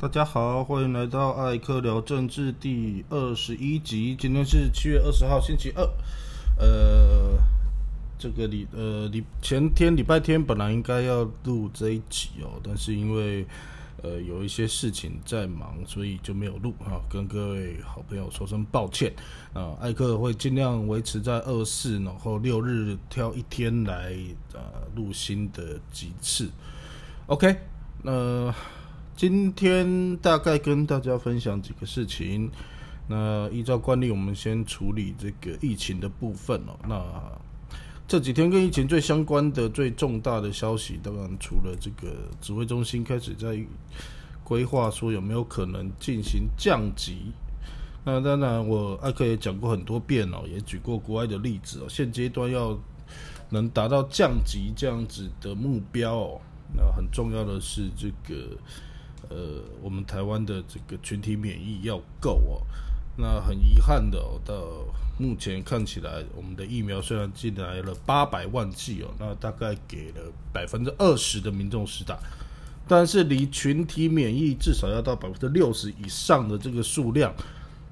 大家好，欢迎来到艾克聊政治第二十一集。今天是七月二十号，星期二。呃，这个礼呃礼前天礼拜天本来应该要录这一集哦，但是因为呃有一些事情在忙，所以就没有录啊。跟各位好朋友说声抱歉啊。艾克会尽量维持在二四，然后六日挑一天来呃录新的几次。OK，那。今天大概跟大家分享几个事情。那依照惯例，我们先处理这个疫情的部分哦。那这几天跟疫情最相关的、最重大的消息，当然除了这个指挥中心开始在规划说有没有可能进行降级。那当然，我艾克也讲过很多遍哦，也举过国外的例子哦。现阶段要能达到降级这样子的目标哦，那很重要的是这个。呃，我们台湾的这个群体免疫要够哦。那很遗憾的，到目前看起来，我们的疫苗虽然进来了八百万剂哦，那大概给了百分之二十的民众施打，但是离群体免疫至少要到百分之六十以上的这个数量，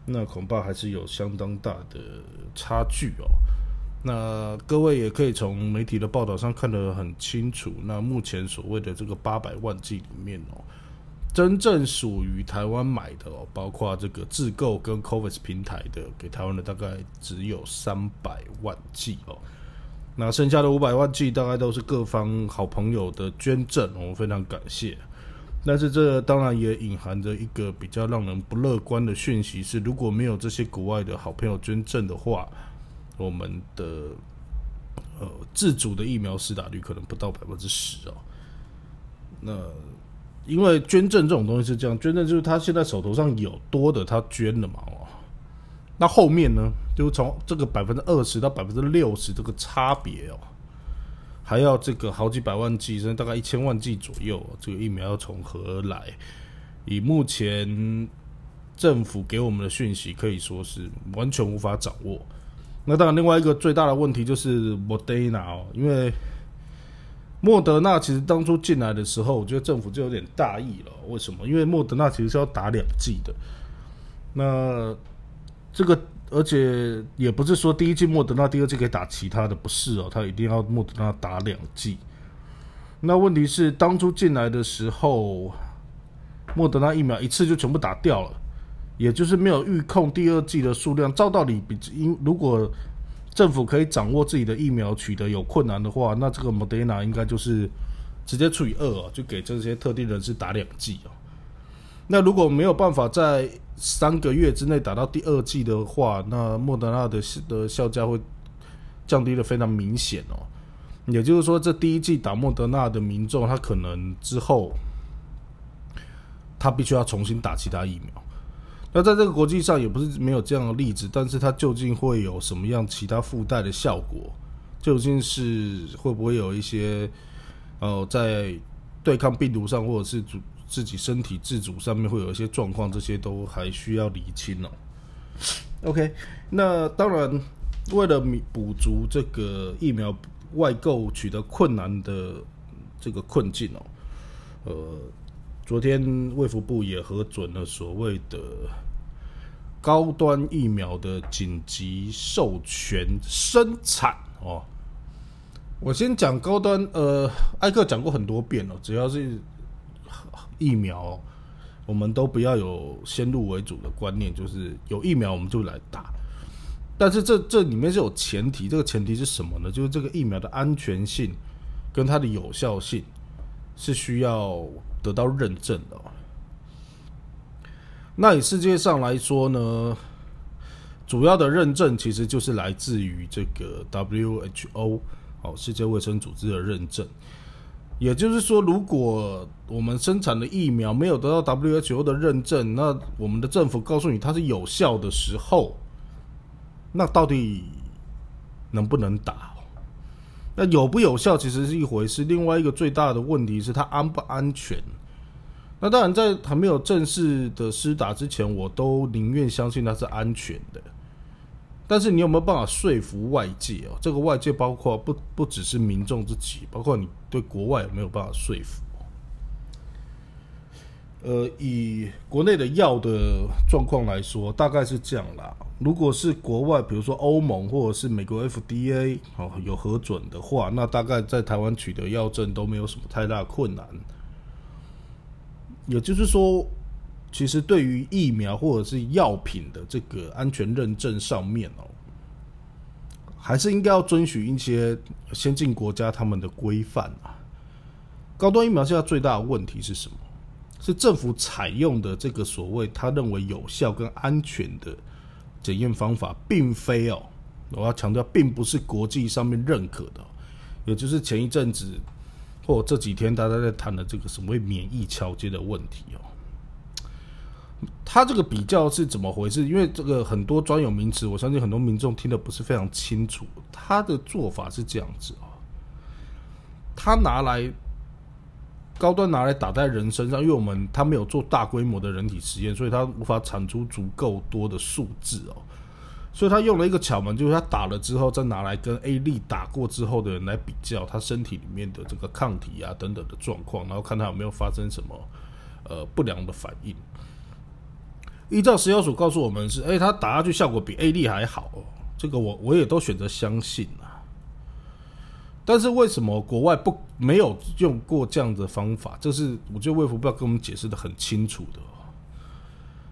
那恐怕还是有相当大的差距哦。那各位也可以从媒体的报道上看得很清楚，那目前所谓的这个八百万剂里面哦。真正属于台湾买的哦，包括这个自购跟 COVAX 平台的，给台湾的大概只有三百万剂哦。那剩下的五百万剂，大概都是各方好朋友的捐赠，我非常感谢。但是这当然也隐含着一个比较让人不乐观的讯息，是如果没有这些国外的好朋友捐赠的话，我们的呃自主的疫苗施打率可能不到百分之十哦。那因为捐赠这种东西是这样，捐赠就是他现在手头上有多的，他捐了嘛哦。那后面呢，就从这个百分之二十到百分之六十这个差别哦，还要这个好几百万剂，甚至大概一千万剂左右，这个疫苗要从何而来？以目前政府给我们的讯息，可以说是完全无法掌握。那当然，另外一个最大的问题就是 Modena 哦，因为。莫德纳其实当初进来的时候，我觉得政府就有点大意了。为什么？因为莫德纳其实是要打两剂的。那这个，而且也不是说第一剂莫德纳，第二剂可以打其他的，不是哦，他一定要莫德纳打两剂。那问题是，当初进来的时候，莫德纳疫苗一次就全部打掉了，也就是没有预控第二剂的数量。照道理，比因如果政府可以掌握自己的疫苗取得有困难的话，那这个 Moderna 应该就是直接除以二哦，就给这些特定人士打两剂哦。那如果没有办法在三个月之内打到第二剂的话，那莫德纳的的效价会降低的非常明显哦。也就是说，这第一剂打莫德纳的民众，他可能之后他必须要重新打其他疫苗。那在这个国际上也不是没有这样的例子，但是它究竟会有什么样其他附带的效果？究竟是会不会有一些呃，在对抗病毒上，或者是主自己身体自主上面会有一些状况？这些都还需要理清哦。OK，那当然，为了补足这个疫苗外购取得困难的这个困境哦，呃。昨天卫福部也核准了所谓的高端疫苗的紧急授权生产哦。我先讲高端，呃，艾克讲过很多遍了，只要是疫苗，我们都不要有先入为主的观念，就是有疫苗我们就来打。但是这这里面是有前提，这个前提是什么呢？就是这个疫苗的安全性跟它的有效性是需要。得到认证的，那以世界上来说呢，主要的认证其实就是来自于这个 WHO 哦，世界卫生组织的认证。也就是说，如果我们生产的疫苗没有得到 WHO 的认证，那我们的政府告诉你它是有效的时候，那到底能不能打？那有不有效其实是一回事，另外一个最大的问题是它安不安全。那当然，在还没有正式的施打之前，我都宁愿相信它是安全的。但是你有没有办法说服外界哦？这个外界包括不不只是民众自己，包括你对国外有没有办法说服？呃，以国内的药的状况来说，大概是这样啦。如果是国外，比如说欧盟或者是美国 FDA 哦有核准的话，那大概在台湾取得药证都没有什么太大困难。也就是说，其实对于疫苗或者是药品的这个安全认证上面哦，还是应该要遵循一些先进国家他们的规范啊。高端疫苗现在最大的问题是什么？是政府采用的这个所谓他认为有效跟安全的检验方法，并非哦，我要强调，并不是国际上面认可的，也就是前一阵子或这几天大家在谈的这个所谓免疫桥接的问题哦。他这个比较是怎么回事？因为这个很多专有名词，我相信很多民众听的不是非常清楚。他的做法是这样子哦，他拿来。高端拿来打在人身上，因为我们他没有做大规模的人体实验，所以他无法产出足够多的数字哦。所以他用了一个巧门，就是他打了之后，再拿来跟 A 力打过之后的人来比较他身体里面的这个抗体啊等等的状况，然后看他有没有发生什么呃不良的反应。依照食药署告诉我们是，哎，他打下去效果比 A 力还好，哦这个我我也都选择相信了。但是为什么国外不没有用过这样的方法？这是我觉得卫福部要跟我们解释的很清楚的。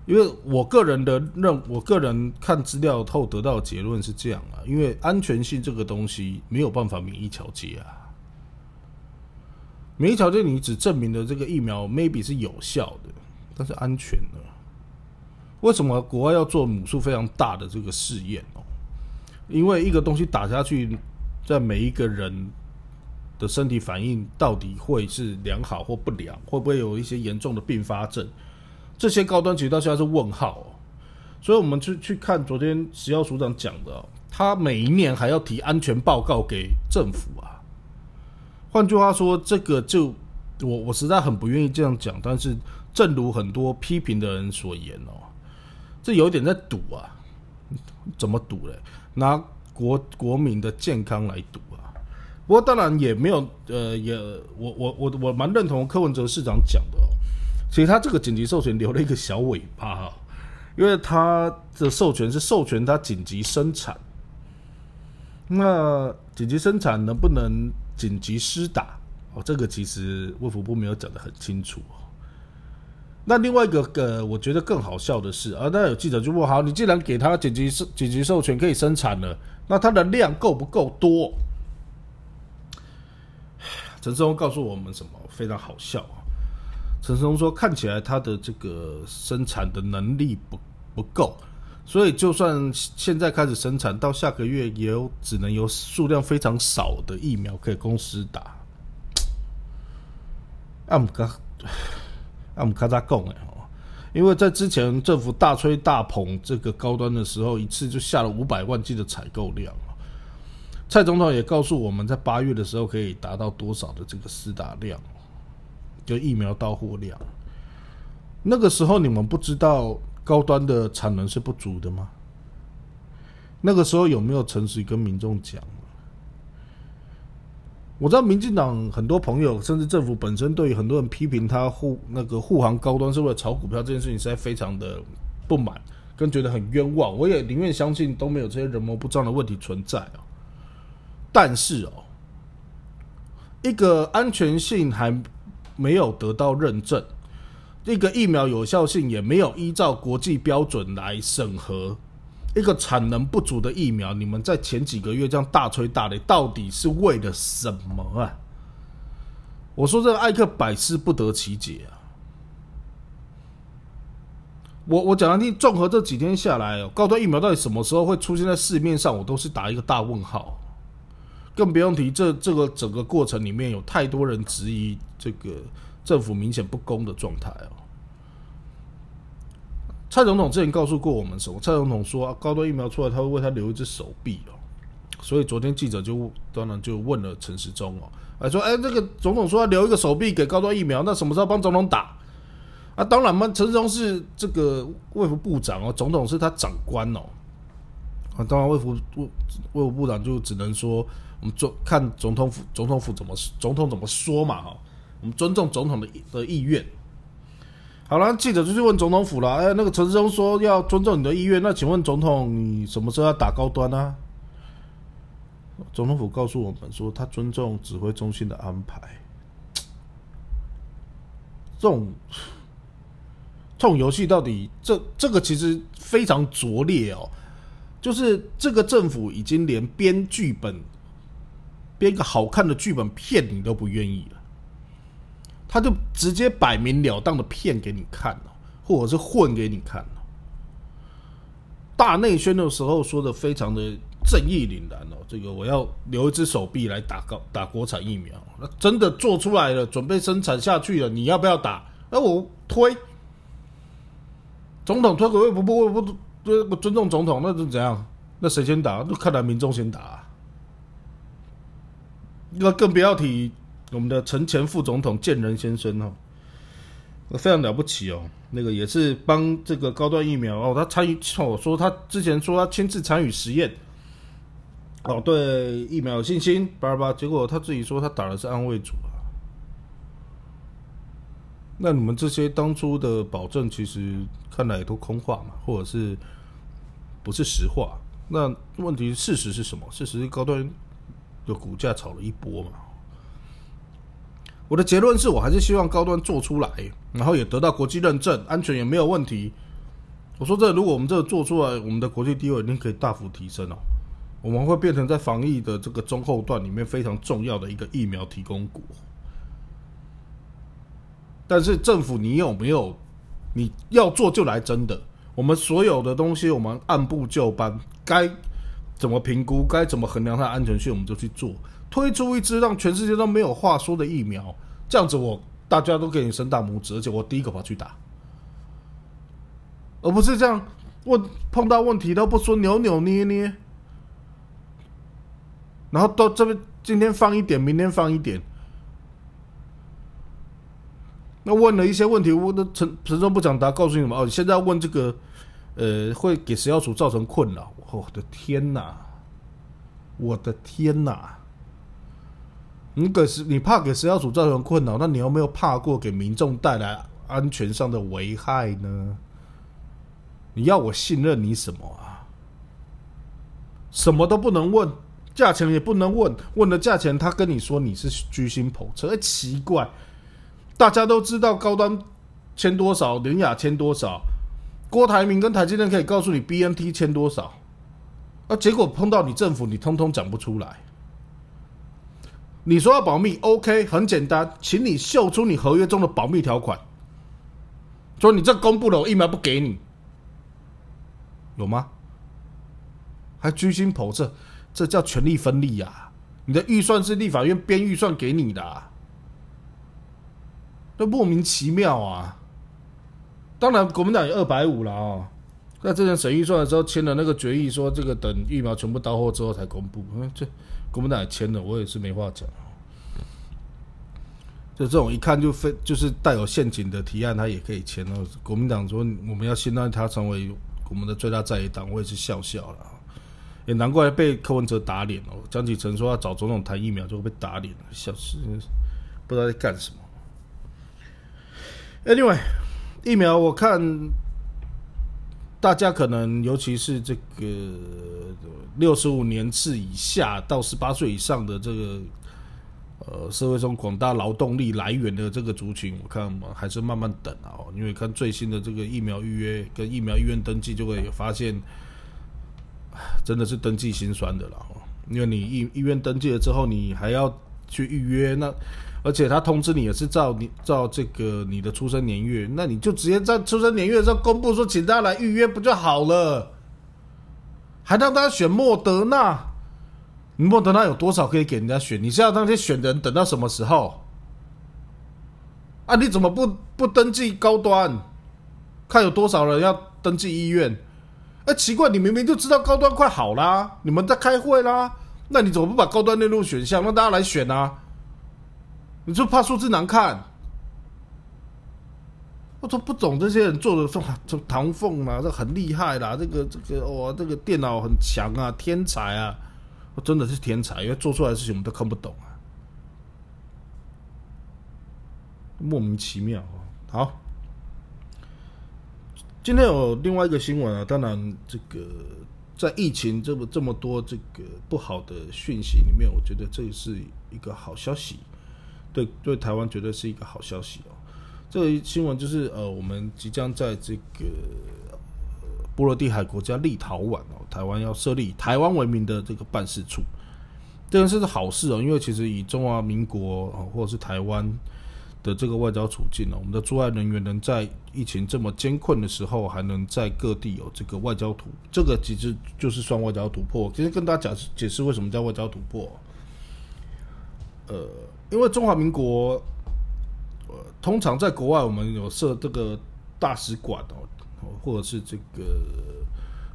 因为我个人的认，我个人看资料后得到结论是这样啊。因为安全性这个东西没有办法免疫调节啊。免疫调节你只证明了这个疫苗 maybe 是有效的，但是安全呢？为什么国外要做母数非常大的这个试验哦？因为一个东西打下去。在每一个人的身体反应到底会是良好或不良，会不会有一些严重的并发症？这些高端其实到现在是问号。所以，我们去去看昨天食药署长讲的，他每一年还要提安全报告给政府啊。换句话说，这个就我我实在很不愿意这样讲，但是正如很多批评的人所言哦，这有点在赌啊。怎么赌嘞？拿？国国民的健康来赌啊！不过当然也没有，呃，也我我我我蛮认同柯文哲市长讲的哦，其实他这个紧急授权留了一个小尾巴哈，因为他的授权是授权他紧急生产，那紧急生产能不能紧急施打？哦，这个其实卫福部没有讲的很清楚哦。那另外一个呃，我觉得更好笑的是啊，那有记者就问：好，你既然给他紧急授紧急授权可以生产了，那它的量够不够多？陈世忠告诉我们什么？非常好笑啊！陈世忠说，看起来他的这个生产的能力不不够，所以就算现在开始生产，到下个月也只能有数量非常少的疫苗可以公司打。啊，姆哥。那我们看他讲哎哦，因为在之前政府大吹大捧这个高端的时候，一次就下了五百万剂的采购量蔡总统也告诉我们在八月的时候可以达到多少的这个施打量，就疫苗到货量。那个时候你们不知道高端的产能是不足的吗？那个时候有没有诚实跟民众讲？我知道民进党很多朋友，甚至政府本身，对于很多人批评他护那个护航高端是为了炒股票这件事情，实在非常的不满，跟觉得很冤枉。我也宁愿相信都没有这些人谋不臧的问题存在啊。但是哦，一个安全性还没有得到认证，一个疫苗有效性也没有依照国际标准来审核。一个产能不足的疫苗，你们在前几个月这样大吹大擂，到底是为了什么啊？我说这个艾克百思不得其解啊！我我讲的听，综合这几天下来，高端疫苗到底什么时候会出现在市面上，我都是打一个大问号。更不用提这这个整个过程里面有太多人质疑这个政府明显不公的状态哦。蔡总统之前告诉过我们什么？蔡总统说，高端疫苗出来，他会为他留一只手臂哦。所以昨天记者就当然就问了陈时中哦，哎说，哎，这个总统说要留一个手臂给高端疫苗，那什么时候帮总统打？啊，当然嘛，陈时中是这个卫福部长哦，总统是他长官哦。啊，当然卫福卫卫福部长就只能说，我们做看总统府总统府怎么总统怎么说嘛哈，我们尊重总统的的意愿。好了，记者就去问总统府了。哎，那个陈世忠说要尊重你的意愿，那请问总统，你什么时候要打高端呢？总统府告诉我们说，他尊重指挥中心的安排。这种这种游戏到底这这个其实非常拙劣哦，就是这个政府已经连编剧本、编个好看的剧本骗你都不愿意了，他就直接摆明了当的骗给你看了，或者是混给你看了。大内宣的时候说的非常的正义凛然哦，这个我要留一只手臂来打高打国产疫苗，那真的做出来了，准备生产下去了，你要不要打？那我推，总统推给我不不不不不尊重总统，那是怎样？那谁先打？那看来民众先打。那更不要提我们的陈前副总统建仁先生哦。非常了不起哦，那个也是帮这个高端疫苗哦，他参与哦，说他之前说他亲自参与实验，哦，对疫苗有信心，巴拉巴，结果他自己说他打的是安慰组啊。那你们这些当初的保证，其实看来都空话嘛，或者是不是实话？那问题事实是什么？事实是高端的股价炒了一波嘛。我的结论是我还是希望高端做出来，然后也得到国际认证，安全也没有问题。我说这如果我们这个做出来，我们的国际地位一定可以大幅提升哦。我们会变成在防疫的这个中后段里面非常重要的一个疫苗提供国。但是政府你有没有？你要做就来真的。我们所有的东西我们按部就班，该怎么评估，该怎么衡量它的安全性，我们就去做。推出一支让全世界都没有话说的疫苗，这样子我大家都给你伸大拇指，而且我第一个跑去打，而不是这样问碰到问题都不说扭扭捏捏，然后到这边今天放一点，明天放一点，那问了一些问题，我的陈陈忠不讲答，告诉你们哦，现在问这个，呃，会给食药署造成困扰，我的天哪，我的天哪！你给是你怕给食药署造成困扰，那你有没有怕过给民众带来安全上的危害呢？你要我信任你什么啊？什么都不能问，价钱也不能问，问了价钱，他跟你说你是居心叵测，奇怪。大家都知道高端签多少，林雅签多少，郭台铭跟台积电可以告诉你 BNT 签多少，啊，结果碰到你政府，你通通讲不出来。你说要保密，OK，很简单，请你秀出你合约中的保密条款。说你这公布了，我疫苗不给你，有吗？还居心叵测，这叫权力分立呀！你的预算是立法院编预算给你的，都莫名其妙啊！当然，国民党有二百五了啊，在之前审预算的时候签了那个决议，说这个等疫苗全部到货之后才公布。嗯，这。国民党也签了，我也是没话讲。就这种一看就非就是带有陷阱的提案，他也可以签了。国民党说我们要先让他成为我们的最大在野党，我也是笑笑了。也难怪被柯文哲打脸哦。江启臣说要找总统谈疫苗，就会被打脸，笑死，不知道在干什么。Anyway，疫苗我看。大家可能，尤其是这个六十五年次以下到十八岁以上的这个呃社会中广大劳动力来源的这个族群，我看还是慢慢等啊。因为看最新的这个疫苗预约跟疫苗医院登记，就会发现，真的是登记心酸的了。因为你医医院登记了之后，你还要去预约那。而且他通知你也是照你照这个你的出生年月，那你就直接在出生年月的时候公布说，请大家来预约不就好了？还让大家选莫德纳？莫德纳有多少可以给人家选？你是要那些选的人等到什么时候？啊，你怎么不不登记高端？看有多少人要登记医院？哎，奇怪，你明明就知道高端快好啦，你们在开会啦，那你怎么不把高端列入选项，让大家来选啊？你就怕数字难看？我都不懂这些人做的，说这唐凤嘛，这很厉害啦，这个这个哇，这个电脑很强啊，天才啊，我真的是天才，因为做出来的事情我们都看不懂啊，莫名其妙啊。好，今天有另外一个新闻啊，当然这个在疫情这么这么多这个不好的讯息里面，我觉得这是一个好消息，对对台湾绝对是一个好消息哦。这个新闻就是呃，我们即将在这个波罗的海国家立陶宛哦，台湾要设立台湾为名的这个办事处，这件事是好事哦，因为其实以中华民国或者是台湾。的这个外交处境呢，我们的驻外人员能在疫情这么艰困的时候，还能在各地有这个外交突，这个其实就是算外交突破。其实跟大家解释解释为什么叫外交突破。呃，因为中华民国，呃，通常在国外我们有设这个大使馆哦，或者是这个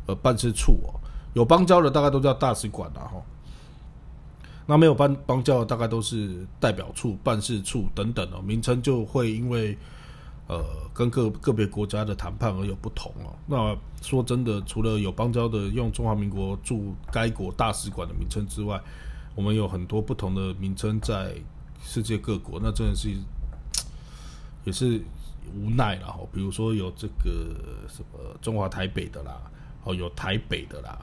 呃办事处哦，有邦交的大概都叫大使馆了哈。那没有邦邦交的大概都是代表处、办事处等等哦，名称就会因为呃跟个个别国家的谈判而有不同哦。那说真的，除了有邦交的用中华民国驻该国大使馆的名称之外，我们有很多不同的名称在世界各国，那真的是也是无奈了哈。比如说有这个什么中华台北的啦，哦有台北的啦，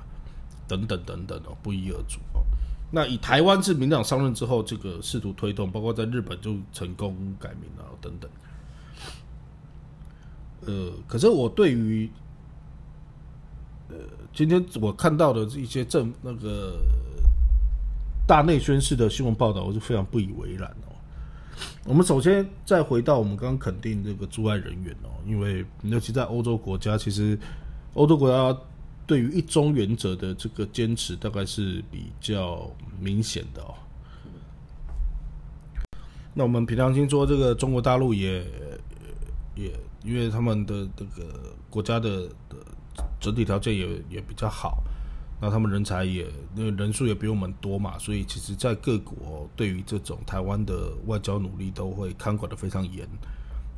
等等等等哦，不一而足哦。那以台湾自民党上任之后，这个试图推动，包括在日本就成功改名了等等。呃，可是我对于，呃，今天我看到的一些政那个大内宣式的新闻报道，我是非常不以为然哦。我们首先再回到我们刚刚肯定这个驻外人员哦，因为尤其在欧洲国家，其实欧洲国家。对于一中原则的这个坚持，大概是比较明显的哦。那我们平常听说，这个中国大陆也也因为他们的这个国家的的整体条件也也比较好，那他们人才也那人数也比我们多嘛，所以其实，在各国对于这种台湾的外交努力都会看管的非常严。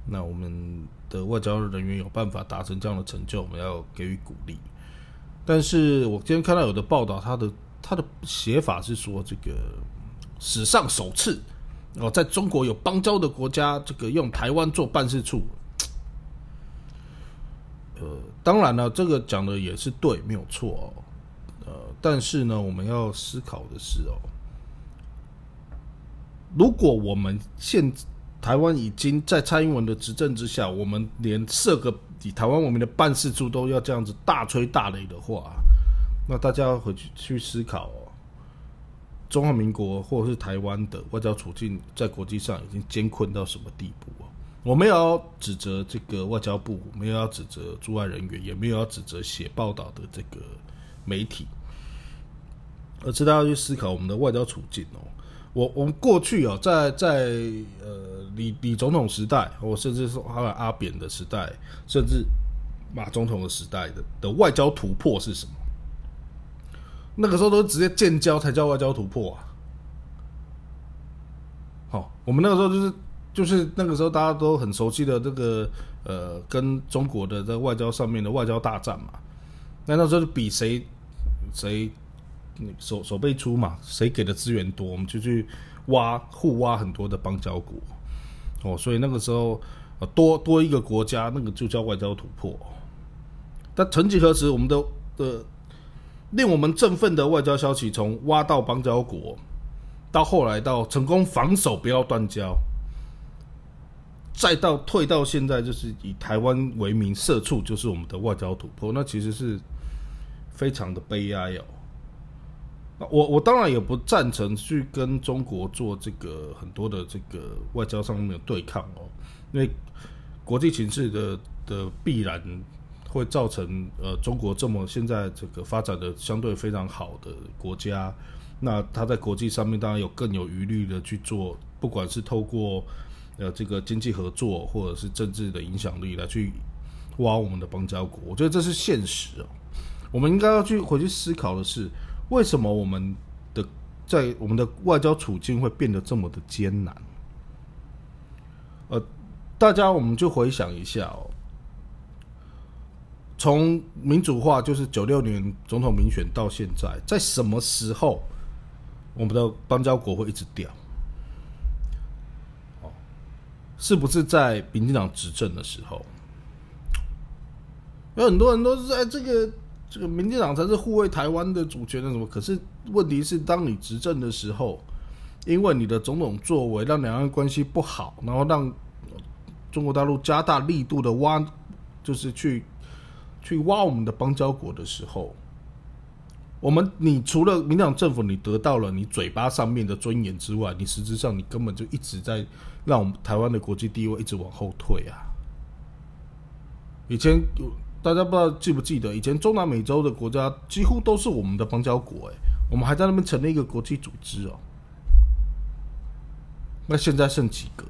那我们的外交人员有办法达成这样的成就，我们要给予鼓励。但是我今天看到有的报道，他的他的写法是说，这个史上首次哦，在中国有邦交的国家，这个用台湾做办事处。呃，当然了，这个讲的也是对，没有错哦。但是呢，我们要思考的是哦，如果我们现台湾已经在蔡英文的执政之下，我们连设个。以台湾我们的办事处都要这样子大吹大擂的话，那大家回去去思考哦，中华民国或者是台湾的外交处境在国际上已经艰困到什么地步啊？我没有要指责这个外交部，没有要指责驻外人员，也没有要指责写报道的这个媒体，而是大家去思考我们的外交处境哦。我我们过去哦，在在呃李李总统时代，或甚至是还有阿扁的时代，甚至马总统的时代的的外交突破是什么？那个时候都直接建交才叫外交突破啊！好，我们那个时候就是就是那个时候大家都很熟悉的这个呃，跟中国的在外交上面的外交大战嘛。那那时候比谁谁。手手背粗嘛，谁给的资源多，我们就去挖互挖很多的邦交国哦，所以那个时候多多一个国家，那个就叫外交突破。但曾几何时，我们的的令我们振奋的外交消息，从挖到邦交国，到后来到成功防守不要断交，再到退到现在，就是以台湾为名社畜，就是我们的外交突破，那其实是非常的悲哀哦。我我当然也不赞成去跟中国做这个很多的这个外交上面的对抗哦，因为国际形势的的必然会造成呃中国这么现在这个发展的相对非常好的国家，那他在国际上面当然有更有余力的去做，不管是透过呃这个经济合作或者是政治的影响力来去挖我们的邦交国，我觉得这是现实哦。我们应该要去回去思考的是。为什么我们的在我们的外交处境会变得这么的艰难？呃，大家我们就回想一下哦，从民主化就是九六年总统民选到现在，在什么时候我们的邦交国会一直掉？哦，是不是在民进党执政的时候？有很多人都是在这个这个民进党才是护卫台湾的主权的什么？可是问题是，当你执政的时候，因为你的种种作为让两岸关系不好，然后让中国大陆加大力度的挖，就是去去挖我们的邦交国的时候，我们你除了民进党政府你得到了你嘴巴上面的尊严之外，你实质上你根本就一直在让我们台湾的国际地位一直往后退啊！以前有大家不知道记不记得，以前中南美洲的国家几乎都是我们的邦交国，哎，我们还在那边成立一个国际组织哦。那现在剩几个？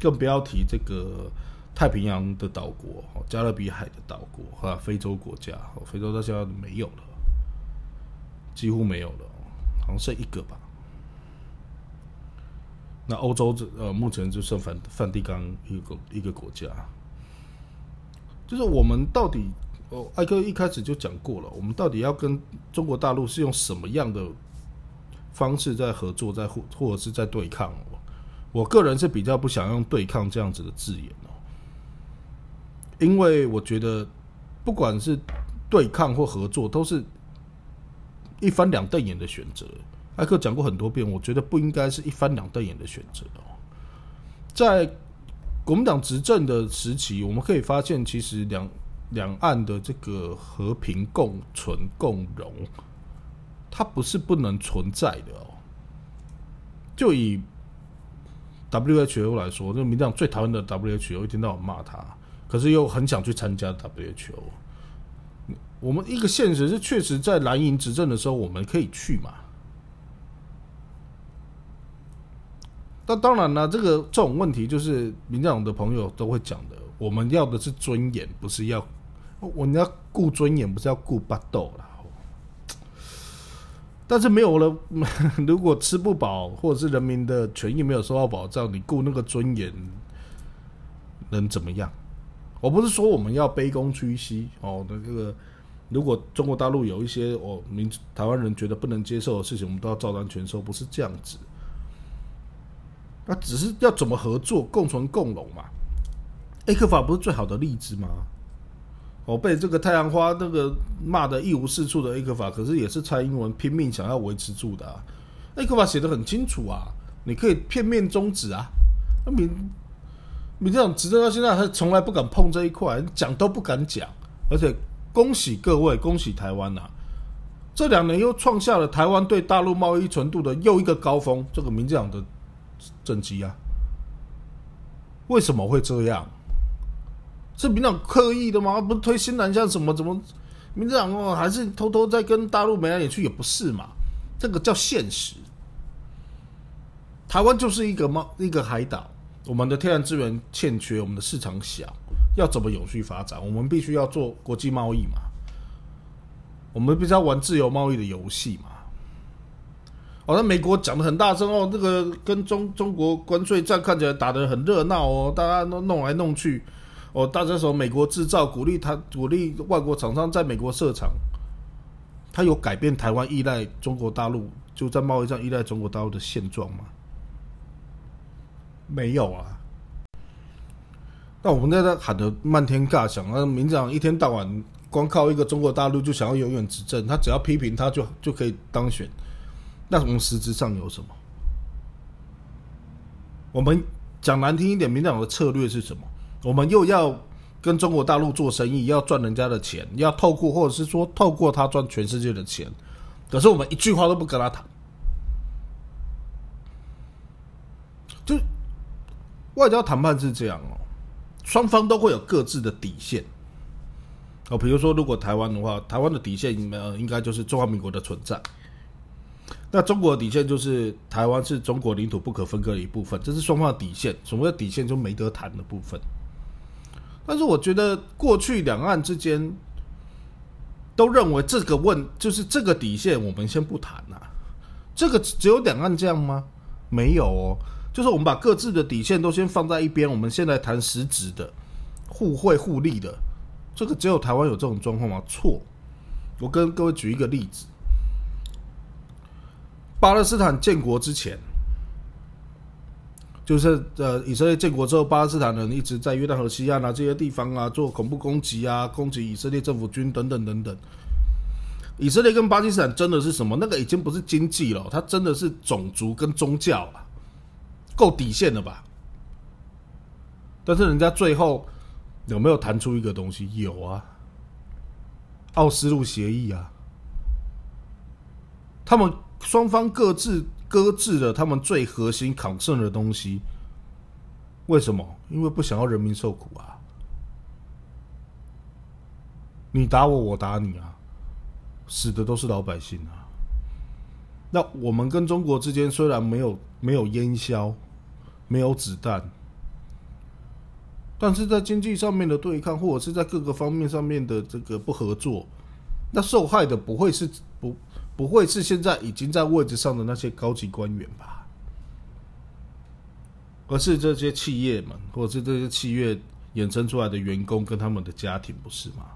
更不要提这个太平洋的岛国、加勒比海的岛国和非洲国家。非洲到现在没有了，几乎没有了，好像剩一个吧。那欧洲这呃，目前就剩梵梵蒂冈一个一个国家。就是我们到底，哦，艾克一开始就讲过了，我们到底要跟中国大陆是用什么样的方式在合作，在或或者是在对抗？我个人是比较不想用对抗这样子的字眼哦，因为我觉得不管是对抗或合作，都是一翻两瞪眼的选择。艾克讲过很多遍，我觉得不应该是一翻两瞪眼的选择哦，在。国民党执政的时期，我们可以发现，其实两两岸的这个和平共存共荣，它不是不能存在的哦。就以 WHO 来说，那民党最讨厌的 WHO，一天到晚骂他，可是又很想去参加 WHO。我们一个现实是，确实在蓝营执政的时候，我们可以去嘛。那当然了，这个这种问题就是民进党的朋友都会讲的。我们要的是尊严，不是要我们要顾尊严，不是要顾巴豆了。但是没有了，如果吃不饱，或者是人民的权益没有受到保障，你顾那个尊严能怎么样？我不是说我们要卑躬屈膝哦。那这个，如果中国大陆有一些我民台湾人觉得不能接受的事情，我们都要照单全收，不是这样子。那只是要怎么合作、共存共荣嘛？A 克法不是最好的例子吗？我被这个太阳花那个骂的一无是处的 A 克法，可是也是蔡英文拼命想要维持住的。A 克法写的很清楚啊，你可以片面终止啊。那民民进党执政到现在，他从来不敢碰这一块，讲都不敢讲。而且恭喜各位，恭喜台湾呐！这两年又创下了台湾对大陆贸易程度的又一个高峰。这个民进党的。政绩啊？为什么会这样？是民党刻意的吗？不是推新南向什么？怎么民进党哦，还是偷偷在跟大陆眉来眼去？也不是嘛？这个叫现实。台湾就是一个贸一个海岛，我们的天然资源欠缺，我们的市场小，要怎么永续发展？我们必须要做国际贸易嘛？我们必须要玩自由贸易的游戏嘛？好像美国讲的很大声哦，这个跟中中国关税战看起来打得很热闹哦，大家都弄来弄去哦，大家说美国制造，鼓励他鼓励外国厂商在美国设厂，他有改变台湾依赖中国大陆就在贸易上依赖中国大陆的现状吗？没有啊。那我们在这喊的漫天尬响，那民进党一天到晚光靠一个中国大陆就想要永远执政，他只要批评他就就可以当选。那从实质上有什么？我们讲难听一点，民党的策略是什么？我们又要跟中国大陆做生意，要赚人家的钱，要透过或者是说透过他赚全世界的钱。可是我们一句话都不跟他谈，就外交谈判是这样哦，双方都会有各自的底线。哦，比如说如果台湾的话，台湾的底线呃应该就是中华民国的存在。那中国的底线就是台湾是中国领土不可分割的一部分，这是双方的底线。所谓的底线就没得谈的部分。但是我觉得过去两岸之间都认为这个问就是这个底线，我们先不谈呐。这个只有两岸这样吗？没有哦，就是我们把各自的底线都先放在一边，我们现在谈实质的互惠互利的。这个只有台湾有这种状况吗？错。我跟各位举一个例子。巴勒斯坦建国之前，就是呃，以色列建国之后，巴勒斯坦人一直在约旦河西岸啊这些地方啊做恐怖攻击啊，攻击以色列政府军等等等等。以色列跟巴基斯坦真的是什么？那个已经不是经济了，它真的是种族跟宗教了，够底线了吧？但是人家最后有没有谈出一个东西？有啊，奥斯陆协议啊，他们双方各自。搁置了他们最核心抗胜的东西，为什么？因为不想要人民受苦啊！你打我，我打你啊，死的都是老百姓啊！那我们跟中国之间虽然没有没有烟硝，没有子弹，但是在经济上面的对抗，或者是在各个方面上面的这个不合作，那受害的不会是不？不会是现在已经在位置上的那些高级官员吧？而是这些企业们，或者是这些企业衍生出来的员工跟他们的家庭，不是吗？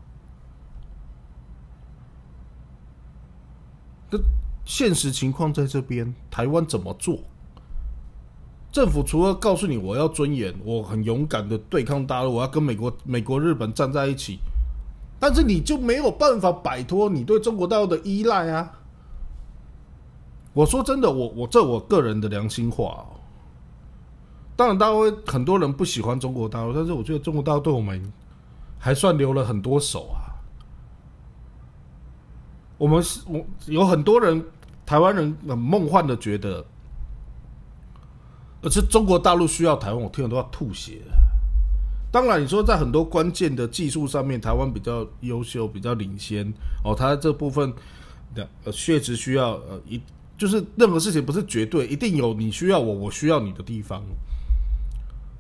这现实情况在这边，台湾怎么做？政府除了告诉你我要尊严，我很勇敢的对抗大陆，我要跟美国、美国、日本站在一起，但是你就没有办法摆脱你对中国大陆的依赖啊！我说真的，我我这我个人的良心话哦。当然，大家很多人不喜欢中国大陆，但是我觉得中国大陆对我们还算留了很多手啊。我们是我有很多人台湾人很梦幻的觉得，而是中国大陆需要台湾，我听了都要吐血了。当然，你说在很多关键的技术上面，台湾比较优秀，比较领先哦，它这部分的呃确实需要呃一。就是任何事情不是绝对，一定有你需要我，我需要你的地方。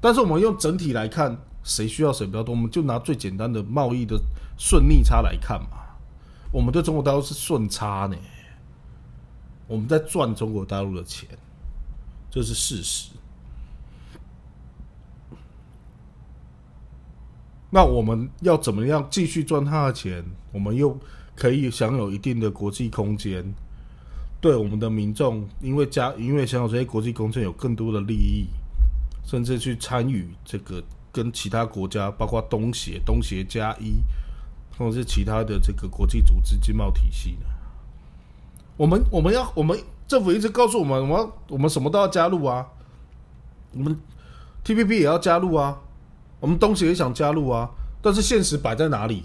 但是我们用整体来看，谁需要谁比较多，我们就拿最简单的贸易的顺逆差来看嘛。我们对中国大陆是顺差呢，我们在赚中国大陆的钱，这是事实。那我们要怎么样继续赚他的钱？我们又可以享有一定的国际空间。对我们的民众，因为加因为享有这些国际公证有更多的利益，甚至去参与这个跟其他国家，包括东协、东协加一，或者是其他的这个国际组织经贸体系呢？我们我们要我们政府一直告诉我们，我们我们什么都要加入啊，我们 T P P 也要加入啊，我们东协也想加入啊，但是现实摆在哪里？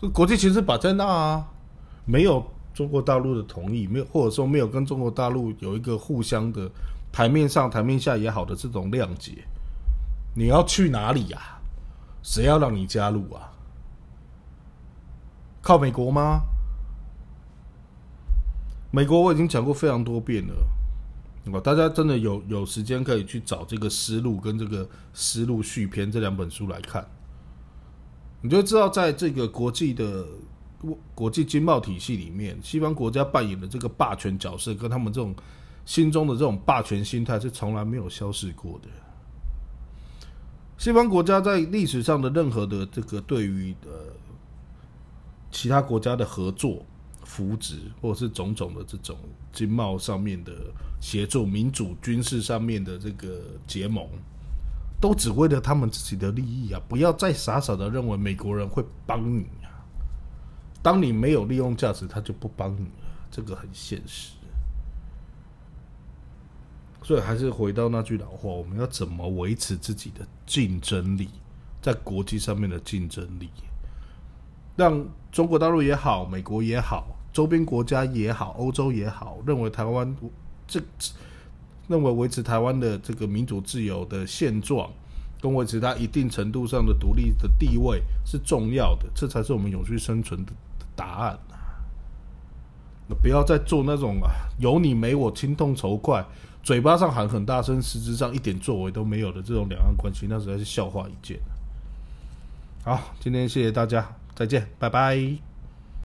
这国际形势摆在那啊，没有。中国大陆的同意没有，或者说没有跟中国大陆有一个互相的台面上、台面下也好的这种谅解，你要去哪里呀？谁要让你加入啊？靠美国吗？美国我已经讲过非常多遍了，哦，大家真的有有时间可以去找这个《思路》跟这个《思路续篇》这两本书来看，你就知道在这个国际的。国际经贸体系里面，西方国家扮演的这个霸权角色，跟他们这种心中的这种霸权心态是从来没有消失过的。西方国家在历史上的任何的这个对于呃其他国家的合作、扶植，或者是种种的这种经贸上面的协助、民主、军事上面的这个结盟，都只为了他们自己的利益啊！不要再傻傻的认为美国人会帮你。当你没有利用价值，他就不帮你了，这个很现实。所以还是回到那句老话：我们要怎么维持自己的竞争力，在国际上面的竞争力，让中国大陆也好，美国也好，周边国家也好，欧洲也好，认为台湾这认为维持台湾的这个民主自由的现状，跟维持它一定程度上的独立的地位是重要的，这才是我们永续生存的。答案！那不要再做那种啊，有你没我，心痛仇快，嘴巴上喊很大声，实质上一点作为都没有的这种两岸关系，那实在是笑话一件。好，今天谢谢大家，再见，拜拜。